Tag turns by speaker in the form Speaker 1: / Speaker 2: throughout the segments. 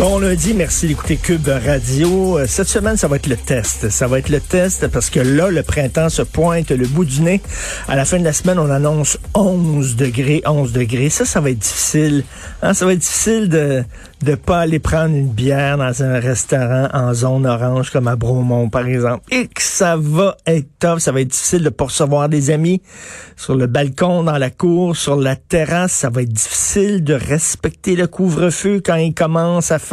Speaker 1: Bon lundi, merci d'écouter Cube Radio. Euh, Cette semaine, ça va être le test. Ça va être le test parce que là, le printemps se pointe le bout du nez. À la fin de la semaine, on annonce 11 degrés, 11 degrés. Ça, ça va être difficile. Hein, Ça va être difficile de de pas aller prendre une bière dans un restaurant en zone orange comme à Bromont, par exemple. Et que ça va être tough. Ça va être difficile de pas recevoir des amis sur le balcon, dans la cour, sur la terrasse. Ça va être difficile de respecter le couvre-feu quand il commence à faire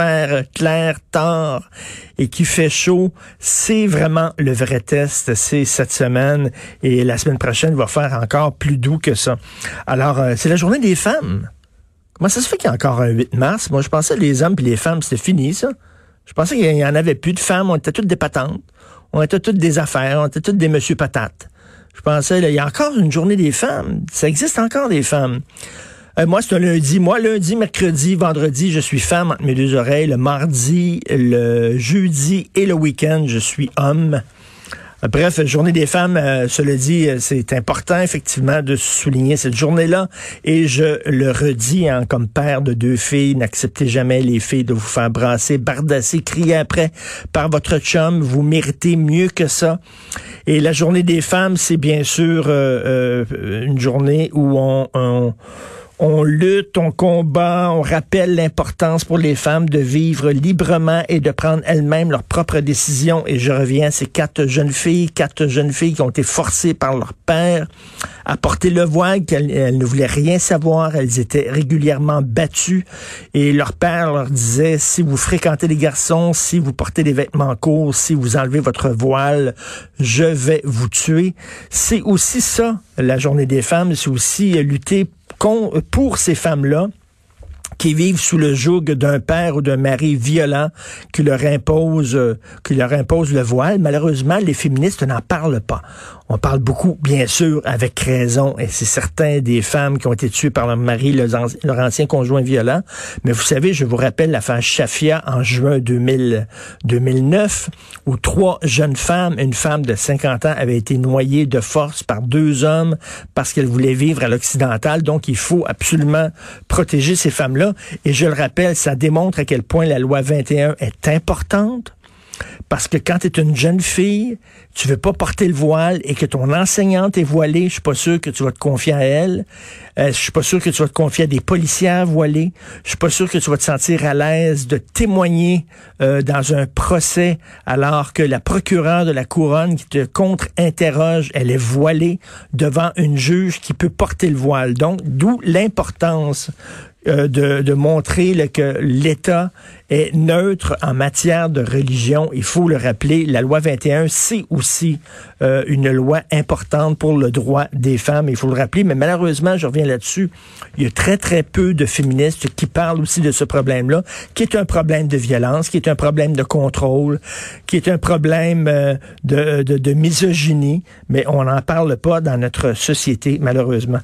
Speaker 1: clair tard et qu'il fait chaud. C'est vraiment le vrai test. C'est cette semaine et la semaine prochaine va faire encore plus doux que ça. Alors, euh, c'est la journée des femmes. Comment ça se fait qu'il y a encore un 8 mars? Moi, je pensais que les hommes et les femmes, c'était fini, ça. Je pensais qu'il y en avait plus de femmes. On était toutes des patentes. On était toutes des affaires. On était toutes des monsieur patates. Je pensais, là, il y a encore une journée des femmes. Ça existe encore des femmes. Euh, moi, c'est un lundi. Moi, lundi, mercredi, vendredi, je suis femme entre mes deux oreilles. Le mardi, le jeudi et le week-end, je suis homme. Euh, Bref, journée des femmes, euh, cela dit, euh, c'est important effectivement de souligner cette journée-là. Et je le redis, hein, comme père de deux filles, n'acceptez jamais les filles de vous faire brasser, bardasser, crier après par votre chum. Vous méritez mieux que ça. Et la journée des femmes, c'est bien sûr euh, une journée où on, on on lutte, on combat, on rappelle l'importance pour les femmes de vivre librement et de prendre elles-mêmes leurs propres décisions. Et je reviens à ces quatre jeunes filles, quatre jeunes filles qui ont été forcées par leur père à porter le voile, qu'elles elles ne voulaient rien savoir, elles étaient régulièrement battues. Et leur père leur disait, si vous fréquentez les garçons, si vous portez des vêtements courts, si vous enlevez votre voile, je vais vous tuer. C'est aussi ça, la journée des femmes, c'est aussi lutter pour ces femmes-là qui vivent sous le joug d'un père ou d'un mari violent qui leur impose euh, qui leur impose le voile. Malheureusement, les féministes n'en parlent pas. On parle beaucoup, bien sûr, avec raison, et c'est certain des femmes qui ont été tuées par leur mari, leur ancien conjoint violent. Mais vous savez, je vous rappelle l'affaire Shafia en juin 2000, 2009, où trois jeunes femmes, une femme de 50 ans, avaient été noyées de force par deux hommes parce qu'elles voulaient vivre à l'occidental. Donc, il faut absolument protéger ces femmes-là. Et je le rappelle, ça démontre à quel point la loi 21 est importante. Parce que quand tu es une jeune fille, tu veux pas porter le voile et que ton enseignante est voilée, je suis pas sûr que tu vas te confier à elle. Euh, je suis pas sûr que tu vas te confier à des policières voilées. Je suis pas sûr que tu vas te sentir à l'aise de témoigner euh, dans un procès alors que la procureure de la couronne qui te contre-interroge, elle est voilée devant une juge qui peut porter le voile. Donc, d'où l'importance euh, de, de montrer là, que l'État est neutre en matière de religion. Il faut le rappeler, la loi 21, c'est aussi euh, une loi importante pour le droit des femmes. Il faut le rappeler, mais malheureusement, je reviens là-dessus, il y a très, très peu de féministes qui parlent aussi de ce problème-là, qui est un problème de violence, qui est un problème de contrôle, qui est un problème euh, de, de, de misogynie, mais on n'en parle pas dans notre société, malheureusement.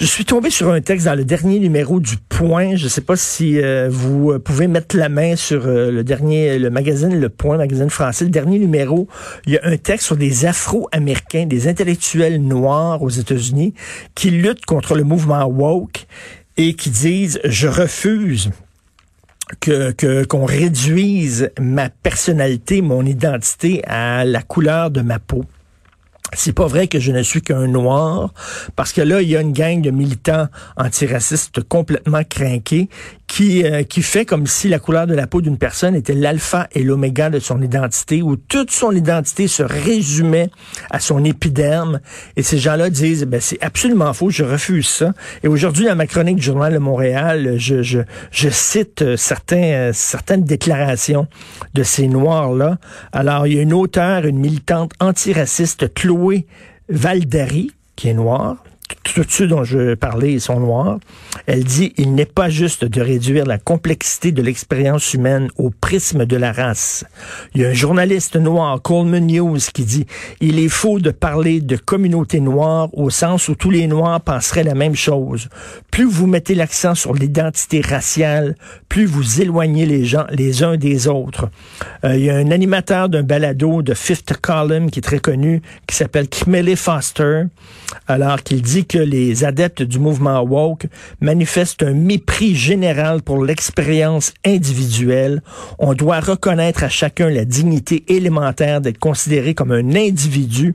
Speaker 1: Je suis tombé sur un texte dans le dernier numéro du Point. Je ne sais pas si euh, vous euh, pouvez mettre la main sur euh, le dernier, le magazine Le Point, magazine français, le dernier numéro. Il y a un texte sur des Afro-Américains, des intellectuels noirs aux États-Unis qui luttent contre le mouvement woke et qui disent je refuse que qu'on réduise ma personnalité, mon identité à la couleur de ma peau. C'est pas vrai que je ne suis qu'un noir, parce que là, il y a une gang de militants antiracistes complètement crinqués qui, euh, qui fait comme si la couleur de la peau d'une personne était l'alpha et l'oméga de son identité, où toute son identité se résumait à son épiderme. Et ces gens-là disent, ben, c'est absolument faux, je refuse ça. Et aujourd'hui, dans ma chronique du Journal de Montréal, je, je, je cite euh, certains, euh, certaines déclarations de ces Noirs-là. Alors, il y a une auteure, une militante antiraciste, Chloé Valdary, qui est noire, tous ceux dont je parlais sont noirs. Elle dit, il n'est pas juste de réduire la complexité de l'expérience humaine au prisme de la race. Il y a un journaliste noir, Coleman News, qui dit, il est faux de parler de communauté noire au sens où tous les noirs penseraient la même chose. Plus vous mettez l'accent sur l'identité raciale, plus vous éloignez les gens les uns des autres. Euh, il y a un animateur d'un balado de Fifth Column qui est très connu, qui s'appelle Kimele Foster, alors qu'il dit que les adeptes du mouvement woke manifestent un mépris général pour l'expérience individuelle. On doit reconnaître à chacun la dignité élémentaire d'être considéré comme un individu.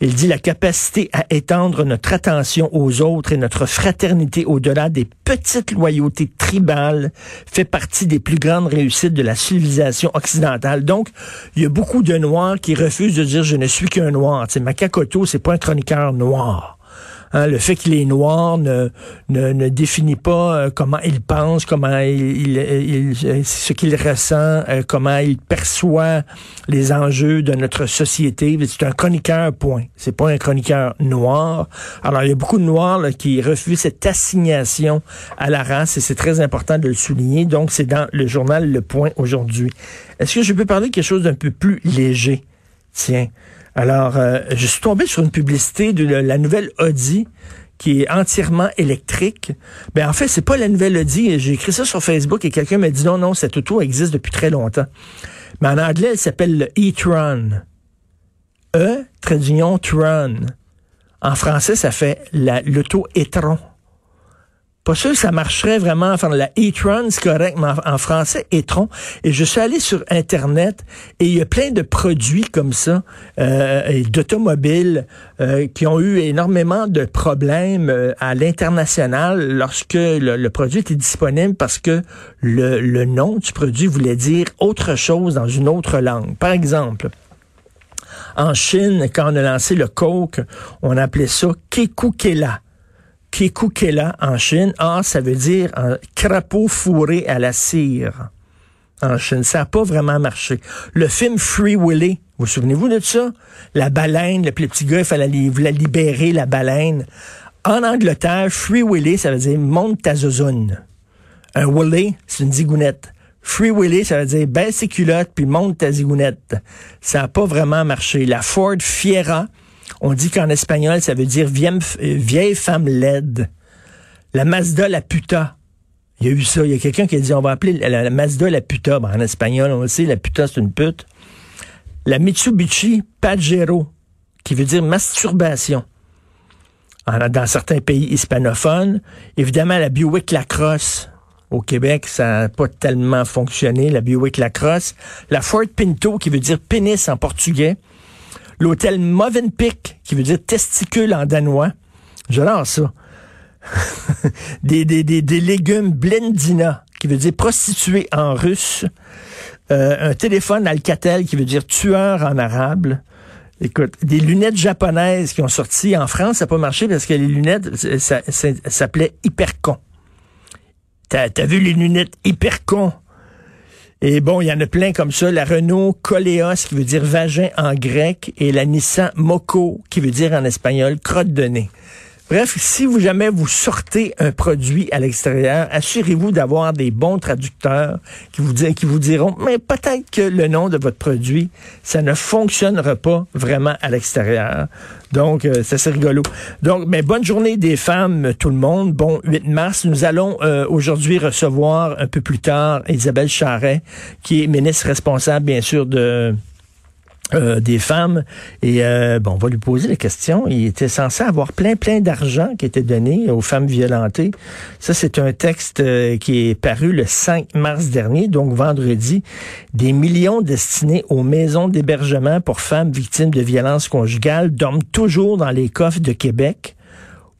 Speaker 1: Il dit la capacité à étendre notre attention aux autres et notre fraternité au-delà des petites loyautés tribales fait partie des plus grandes réussites de la civilisation occidentale. Donc, il y a beaucoup de Noirs qui refusent de dire je ne suis qu'un Noir. Macacoto, c'est pas un chroniqueur noir. Hein, le fait qu'il est noir ne, ne, définit pas euh, comment il pense, comment il, il, ce qu'il ressent, euh, comment il perçoit les enjeux de notre société. C'est un chroniqueur, point. C'est pas un chroniqueur noir. Alors, il y a beaucoup de noirs qui refusent cette assignation à la race et c'est très important de le souligner. Donc, c'est dans le journal Le Point aujourd'hui. Est-ce que je peux parler de quelque chose d'un peu plus léger? Tiens. Alors, euh, je suis tombé sur une publicité de la nouvelle Audi qui est entièrement électrique. Ben en fait, c'est pas la nouvelle Audi. J'ai écrit ça sur Facebook et quelqu'un m'a dit non, non, cette auto existe depuis très longtemps. Mais en anglais, elle s'appelle le e-tron. E, traduction Tron. En français, ça fait l'auto e-tron. Pas sûr que ça marcherait vraiment. Enfin, la e-tron, c'est correct, mais en, français, e-tron. Et je suis allé sur Internet et il y a plein de produits comme ça, euh, d'automobiles euh, qui ont eu énormément de problèmes euh, à l'international lorsque le, produit était disponible parce que le, le nom du produit voulait dire autre chose dans une autre langue. Par exemple, en Chine, quand on a lancé le Coke, on appelait ça Kekukela. Kekukela en Chine. Ah, ça veut dire un crapaud fourré à la cire en Chine. Ça n'a pas vraiment marché. Le film Free Willy, vous, souvenez-vous de ça? La baleine, le petit gars, il fallait libérer la baleine. En Angleterre, Free Willy, ça veut dire monte ta. Un Willy, c'est une zigounette. Free Willy, ça veut dire baisse ses culottes puis monte ta zigounette. Ça n'a pas vraiment marché. La Ford Fiera, on dit qu'en espagnol, ça veut dire vieille, vieille femme laide. La Mazda la puta. Il y a eu ça. Il y a quelqu'un qui a dit on va appeler la, Mazda la puta. En espagnol, on le sait, la puta, c'est une pute. La Mitsubishi Pajero, qui veut dire masturbation. dans certains pays hispanophones. Évidemment, la Buick Lacrosse. Au Québec, ça n'a pas tellement fonctionné, la Buick Lacrosse. La Ford Pinto, qui veut dire pénis en portugais. L'hôtel Movenpick, qui veut dire testicule en danois. J'adore ça. des, des, des, des, légumes Blendina, qui veut dire prostituée en russe. Euh, un téléphone Alcatel, qui veut dire tueur en arabe. Écoute, des lunettes japonaises qui ont sorti en France, ça n'a pas marché parce que les lunettes, ça, s'appelait Hypercon. T'as as vu les lunettes Hypercon? Et bon, il y en a plein comme ça. La Renault Coleos, qui veut dire vagin en grec, et la Nissan Moco, qui veut dire en espagnol crotte de nez. Bref, si vous jamais vous sortez un produit à l'extérieur, assurez-vous d'avoir des bons traducteurs qui vous, diront, mais peut-être que le nom de votre produit, ça ne fonctionnera pas vraiment à l'extérieur. Donc, euh, c'est rigolo. Donc, mais bonne journée des femmes, tout le monde. Bon 8 mars, nous allons euh, aujourd'hui recevoir un peu plus tard Isabelle Charret, qui est ministre responsable, bien sûr, de euh, des femmes. Et euh, bon, on va lui poser la question. Il était censé avoir plein, plein d'argent qui était donné aux femmes violentées. Ça, c'est un texte euh, qui est paru le 5 mars dernier, donc vendredi. Des millions destinés aux maisons d'hébergement pour femmes victimes de violences conjugales dorment toujours dans les coffres de Québec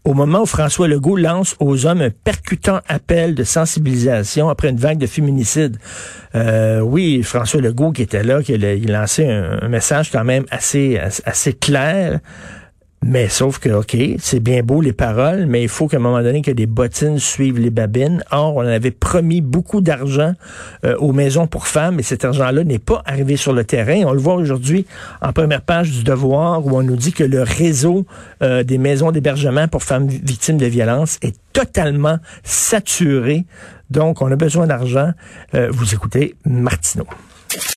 Speaker 1: au moment où François Legault lance aux hommes un percutant appel de sensibilisation après une vague de féminicide. Euh, oui, François Legault qui était là, qui il lançait un, message quand même assez, assez clair. Mais sauf que, OK, c'est bien beau les paroles, mais il faut qu'à un moment donné que les bottines suivent les babines. Or, on avait promis beaucoup d'argent euh, aux maisons pour femmes et cet argent-là n'est pas arrivé sur le terrain. On le voit aujourd'hui en première page du Devoir où on nous dit que le réseau euh, des maisons d'hébergement pour femmes victimes de violences est totalement saturé. Donc, on a besoin d'argent. Euh, vous écoutez Martineau.